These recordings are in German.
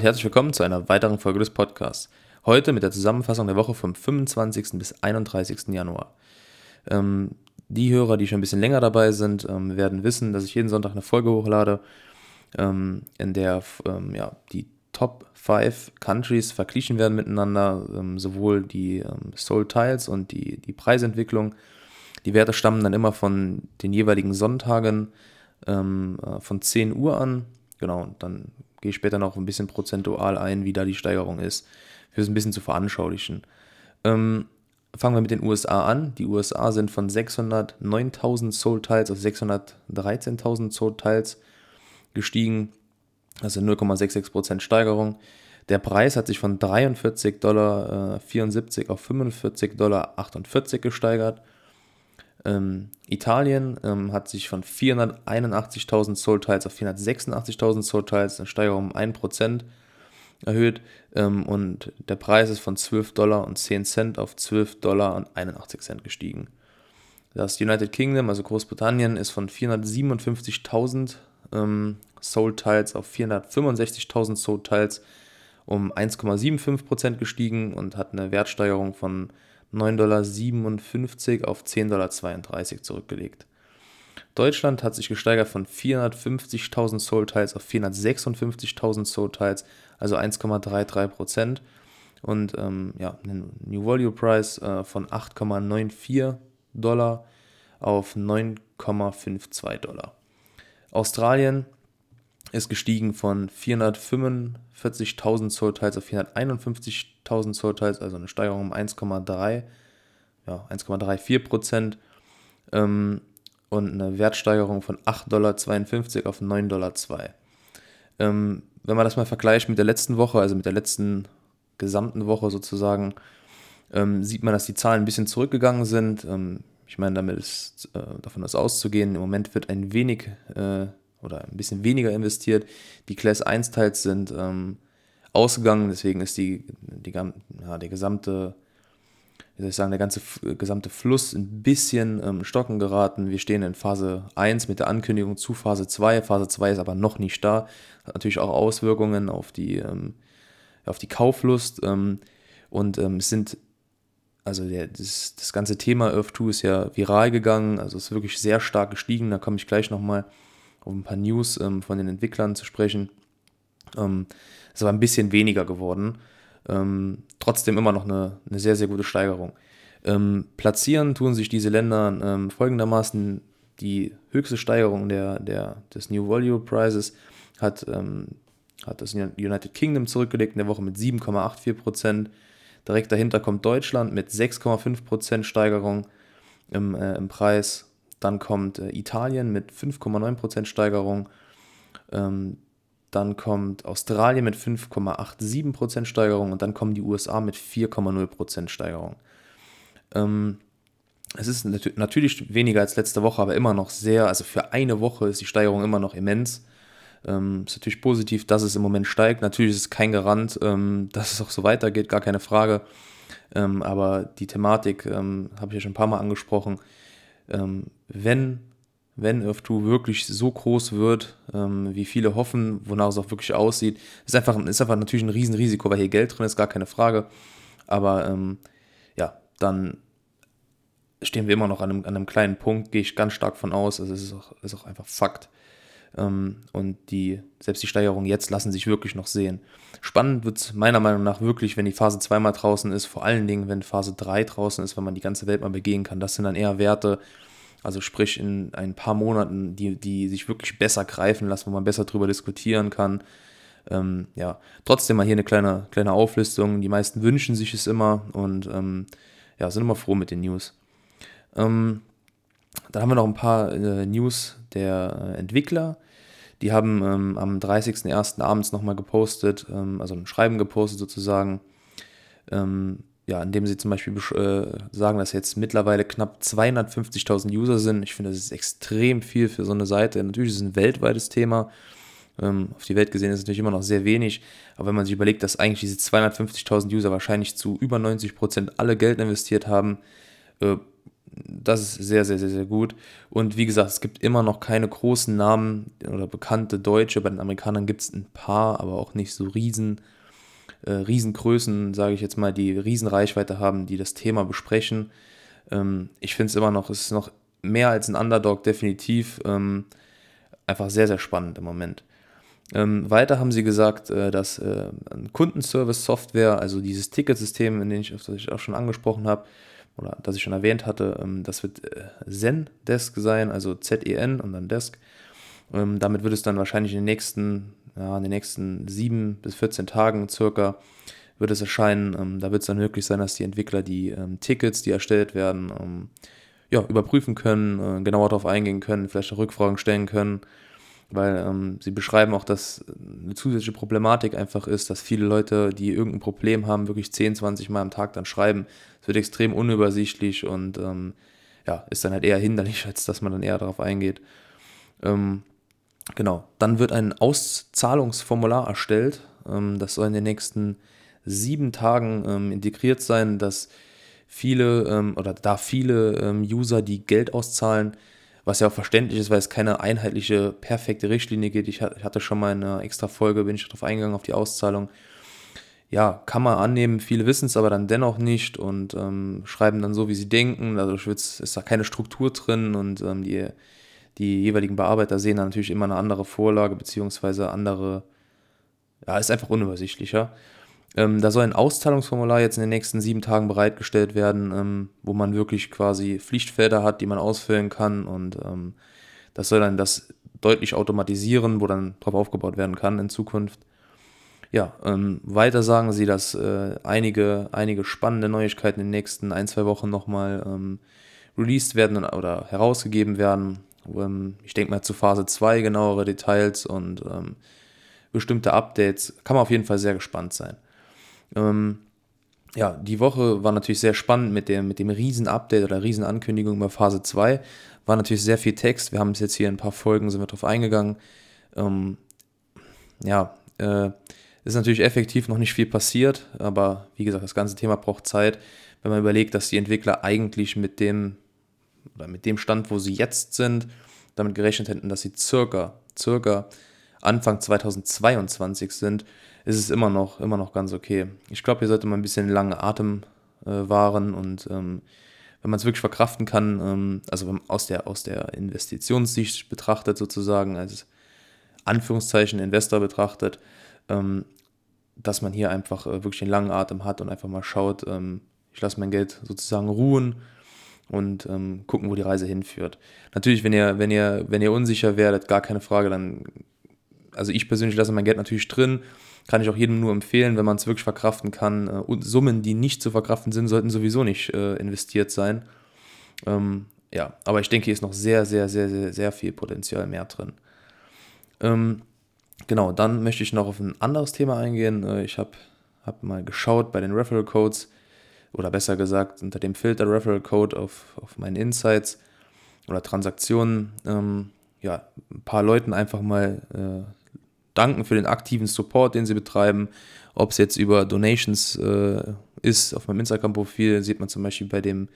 Herzlich willkommen zu einer weiteren Folge des Podcasts. Heute mit der Zusammenfassung der Woche vom 25. bis 31. Januar. Ähm, die Hörer, die schon ein bisschen länger dabei sind, ähm, werden wissen, dass ich jeden Sonntag eine Folge hochlade, ähm, in der ähm, ja, die Top 5 Countries verglichen werden miteinander, ähm, sowohl die ähm, Soul Tiles und die, die Preisentwicklung. Die Werte stammen dann immer von den jeweiligen Sonntagen äh, von 10 Uhr an. Genau, und dann gehe ich später noch ein bisschen prozentual ein, wie da die Steigerung ist, für es ein bisschen zu veranschaulichen. Ähm, fangen wir mit den USA an. Die USA sind von 609.000 Soul Tiles auf 613.000 Soul Tiles gestiegen. Also 0,66% Steigerung. Der Preis hat sich von 43,74 Dollar äh, auf 45,48 Dollar gesteigert. Ähm, Italien ähm, hat sich von 481.000 Soul Tiles auf 486.000 Soul Tiles, eine Steigerung um 1% erhöht. Ähm, und der Preis ist von 12 Dollar und 10 Cent auf 12 Dollar und 81 Cent gestiegen. Das United Kingdom, also Großbritannien, ist von 457.000 ähm, Soul Tiles auf 465.000 Soul Tiles um 1,75% gestiegen und hat eine Wertsteigerung von 9,57 Dollar auf 10,32 Dollar zurückgelegt. Deutschland hat sich gesteigert von 450.000 Soul Tiles auf 456.000 Soul Tiles, also 1,33% Und ähm, ja, einen New Value Price äh, von 8,94 Dollar auf 9,52 Dollar. Australien ist gestiegen von 445.000 Soul Tiles auf 451.000 Soul Tiles, also eine Steigerung um 1,3, ja, 1,34 Prozent ähm, und eine Wertsteigerung von 8,52 Dollar auf 9,02 Dollar. Ähm, wenn man das mal vergleicht mit der letzten Woche, also mit der letzten gesamten Woche sozusagen, ähm, sieht man, dass die Zahlen ein bisschen zurückgegangen sind. Ähm, ich meine, damit ist äh, davon ist auszugehen, im Moment wird ein wenig äh, oder ein bisschen weniger investiert. Die Class 1 Teils sind ähm, ausgegangen, deswegen ist die, die, ja, der gesamte, wie soll ich sagen, der ganze gesamte Fluss ein bisschen ähm, stocken geraten. Wir stehen in Phase 1 mit der Ankündigung zu Phase 2. Phase 2 ist aber noch nicht da. Hat natürlich auch Auswirkungen auf die, ähm, auf die Kauflust. Ähm, und ähm, es sind also der, das, das ganze Thema Earth 2 ist ja viral gegangen, also ist wirklich sehr stark gestiegen, da komme ich gleich nochmal auf ein paar News ähm, von den Entwicklern zu sprechen. Ähm, es war ein bisschen weniger geworden. Ähm, trotzdem immer noch eine, eine sehr, sehr gute Steigerung. Ähm, platzieren tun sich diese Länder ähm, folgendermaßen. Die höchste Steigerung der, der, des New Value Prices hat, ähm, hat das United Kingdom zurückgelegt in der Woche mit 7,84%. Direkt dahinter kommt Deutschland mit 6,5% Steigerung im, äh, im Preis. Dann kommt äh, Italien mit 5,9% Steigerung. Ähm, dann kommt Australien mit 5,87% Steigerung und dann kommen die USA mit 4,0% Steigerung. Ähm, es ist nat natürlich weniger als letzte Woche, aber immer noch sehr, also für eine Woche ist die Steigerung immer noch immens. Ähm, ist natürlich positiv, dass es im Moment steigt. Natürlich ist es kein Garant, ähm, dass es auch so weitergeht, gar keine Frage. Ähm, aber die Thematik ähm, habe ich ja schon ein paar Mal angesprochen wenn, wenn Earth 2 wirklich so groß wird, ähm, wie viele hoffen, wonach es auch wirklich aussieht, ist einfach, ist einfach natürlich ein Riesenrisiko, weil hier Geld drin ist, gar keine Frage. Aber ähm, ja, dann stehen wir immer noch an einem, an einem kleinen Punkt, gehe ich ganz stark von aus. Also es ist auch, ist auch einfach Fakt. Ähm, und die, selbst die Steigerungen jetzt lassen sich wirklich noch sehen. Spannend wird es meiner Meinung nach wirklich, wenn die Phase 2 mal draußen ist, vor allen Dingen, wenn Phase 3 draußen ist, wenn man die ganze Welt mal begehen kann. Das sind dann eher Werte, also sprich in ein paar Monaten, die, die sich wirklich besser greifen lassen, wo man besser drüber diskutieren kann. Ähm, ja, trotzdem mal hier eine kleine, kleine Auflistung. Die meisten wünschen sich es immer und ähm, ja, sind immer froh mit den News. Ähm, dann haben wir noch ein paar äh, News der äh, Entwickler. Die haben ähm, am 30.01. abends nochmal gepostet, ähm, also ein Schreiben gepostet sozusagen, ähm, ja, indem sie zum Beispiel äh, sagen, dass jetzt mittlerweile knapp 250.000 User sind. Ich finde, das ist extrem viel für so eine Seite. Natürlich ist es ein weltweites Thema. Ähm, auf die Welt gesehen ist es natürlich immer noch sehr wenig. Aber wenn man sich überlegt, dass eigentlich diese 250.000 User wahrscheinlich zu über 90% alle Geld investiert haben, äh, das ist sehr, sehr, sehr, sehr gut. Und wie gesagt, es gibt immer noch keine großen Namen oder bekannte Deutsche. Bei den Amerikanern gibt es ein paar, aber auch nicht so riesen, äh, Riesengrößen, sage ich jetzt mal, die Riesenreichweite haben, die das Thema besprechen. Ähm, ich finde es immer noch, es ist noch mehr als ein Underdog, definitiv. Ähm, einfach sehr, sehr spannend im Moment. Ähm, weiter haben sie gesagt, äh, dass äh, Kundenservice-Software, also dieses Ticketsystem, in dem ich, das ich auch schon angesprochen habe, oder das ich schon erwähnt hatte, ähm, das wird äh, Zendesk sein, also Z-E-N und dann Desk. Ähm, damit wird es dann wahrscheinlich in den nächsten, ja, in den nächsten sieben bis 14 Tagen circa wird es erscheinen. Ähm, da wird es dann möglich sein, dass die Entwickler die ähm, Tickets, die erstellt werden, ähm, ja, überprüfen können, äh, genauer darauf eingehen können, vielleicht auch Rückfragen stellen können weil ähm, sie beschreiben auch, dass eine zusätzliche Problematik einfach ist, dass viele Leute, die irgendein Problem haben, wirklich 10, 20 Mal am Tag dann schreiben. Es wird extrem unübersichtlich und ähm, ja, ist dann halt eher hinderlich, als dass man dann eher darauf eingeht. Ähm, genau, dann wird ein Auszahlungsformular erstellt. Ähm, das soll in den nächsten sieben Tagen ähm, integriert sein, dass viele ähm, oder da viele User, die Geld auszahlen, was ja auch verständlich ist, weil es keine einheitliche, perfekte Richtlinie gibt. Ich hatte schon mal in einer extra Folge, bin ich darauf eingegangen, auf die Auszahlung. Ja, kann man annehmen, viele wissen es aber dann dennoch nicht und ähm, schreiben dann so, wie sie denken. Dadurch ist da keine Struktur drin und ähm, die, die jeweiligen Bearbeiter sehen dann natürlich immer eine andere Vorlage, beziehungsweise andere, ja, ist einfach unübersichtlicher. Ähm, da soll ein Auszahlungsformular jetzt in den nächsten sieben Tagen bereitgestellt werden, ähm, wo man wirklich quasi Pflichtfelder hat, die man ausfüllen kann. Und ähm, das soll dann das deutlich automatisieren, wo dann drauf aufgebaut werden kann in Zukunft. Ja, ähm, weiter sagen sie, dass äh, einige, einige spannende Neuigkeiten in den nächsten ein, zwei Wochen nochmal ähm, released werden oder herausgegeben werden. Ähm, ich denke mal zu Phase 2 genauere Details und ähm, bestimmte Updates. Kann man auf jeden Fall sehr gespannt sein. Ähm, ja, die Woche war natürlich sehr spannend mit dem, mit dem Riesen-Update oder Riesen-Ankündigung über Phase 2. War natürlich sehr viel Text. Wir haben es jetzt hier in ein paar Folgen, sind wir drauf eingegangen. Ähm, ja, äh, ist natürlich effektiv noch nicht viel passiert, aber wie gesagt, das ganze Thema braucht Zeit. Wenn man überlegt, dass die Entwickler eigentlich mit dem, oder mit dem Stand, wo sie jetzt sind, damit gerechnet hätten, dass sie circa, circa Anfang 2022 sind, ist es immer noch, immer noch ganz okay. Ich glaube, hier sollte man ein bisschen langen Atem äh, wahren und ähm, wenn man es wirklich verkraften kann, ähm, also aus der, aus der Investitionssicht betrachtet sozusagen, als Anführungszeichen Investor betrachtet, ähm, dass man hier einfach äh, wirklich einen langen Atem hat und einfach mal schaut, ähm, ich lasse mein Geld sozusagen ruhen und ähm, gucken, wo die Reise hinführt. Natürlich, wenn ihr, wenn ihr, wenn ihr unsicher werdet, gar keine Frage, dann, also ich persönlich lasse mein Geld natürlich drin, kann ich auch jedem nur empfehlen, wenn man es wirklich verkraften kann. Äh, und Summen, die nicht zu verkraften sind, sollten sowieso nicht äh, investiert sein. Ähm, ja, aber ich denke, hier ist noch sehr, sehr, sehr, sehr, sehr viel Potenzial mehr drin. Ähm, genau, dann möchte ich noch auf ein anderes Thema eingehen. Äh, ich habe hab mal geschaut bei den Referral Codes oder besser gesagt unter dem Filter Referral Code auf, auf meinen Insights oder Transaktionen. Ähm, ja, ein paar Leuten einfach mal äh, danken für den aktiven Support, den sie betreiben. Ob es jetzt über Donations äh, ist, auf meinem Instagram-Profil, sieht man zum Beispiel bei dem,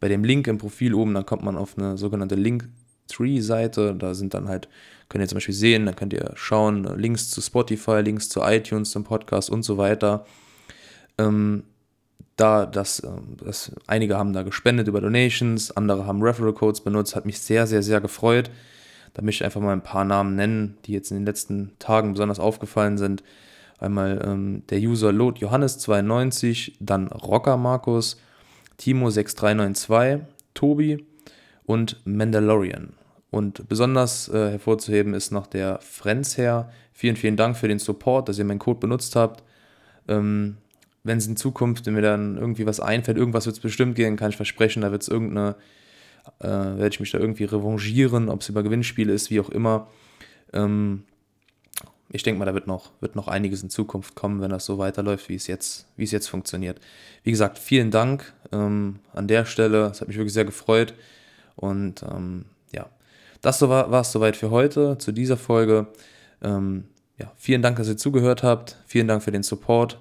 bei dem Link im Profil oben, dann kommt man auf eine sogenannte Linktree-Seite. Da sind dann halt, könnt ihr zum Beispiel sehen, da könnt ihr schauen, Links zu Spotify, Links zu iTunes, zum Podcast und so weiter. Ähm, da das, ähm, das, einige haben da gespendet über Donations, andere haben Referral Codes benutzt, hat mich sehr, sehr, sehr gefreut. Da möchte ich einfach mal ein paar Namen nennen, die jetzt in den letzten Tagen besonders aufgefallen sind. Einmal ähm, der User Lot Johannes92, dann Rocker Markus, Timo6392, Tobi und Mandalorian. Und besonders äh, hervorzuheben ist noch der Frenzherr. Vielen, vielen Dank für den Support, dass ihr meinen Code benutzt habt. Ähm, wenn es in Zukunft, mir dann irgendwie was einfällt, irgendwas wird es bestimmt gehen, kann ich versprechen, da wird es irgendeine äh, werde ich mich da irgendwie revanchieren, ob es über Gewinnspiele ist, wie auch immer. Ähm, ich denke mal, da wird noch, wird noch einiges in Zukunft kommen, wenn das so weiterläuft, wie es jetzt, wie es jetzt funktioniert. Wie gesagt, vielen Dank ähm, an der Stelle. Es hat mich wirklich sehr gefreut. Und ähm, ja, das war es soweit für heute, zu dieser Folge. Ähm, ja, vielen Dank, dass ihr zugehört habt. Vielen Dank für den Support.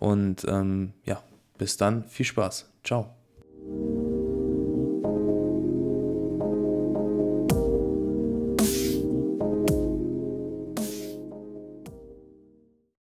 Und ähm, ja, bis dann. Viel Spaß. Ciao.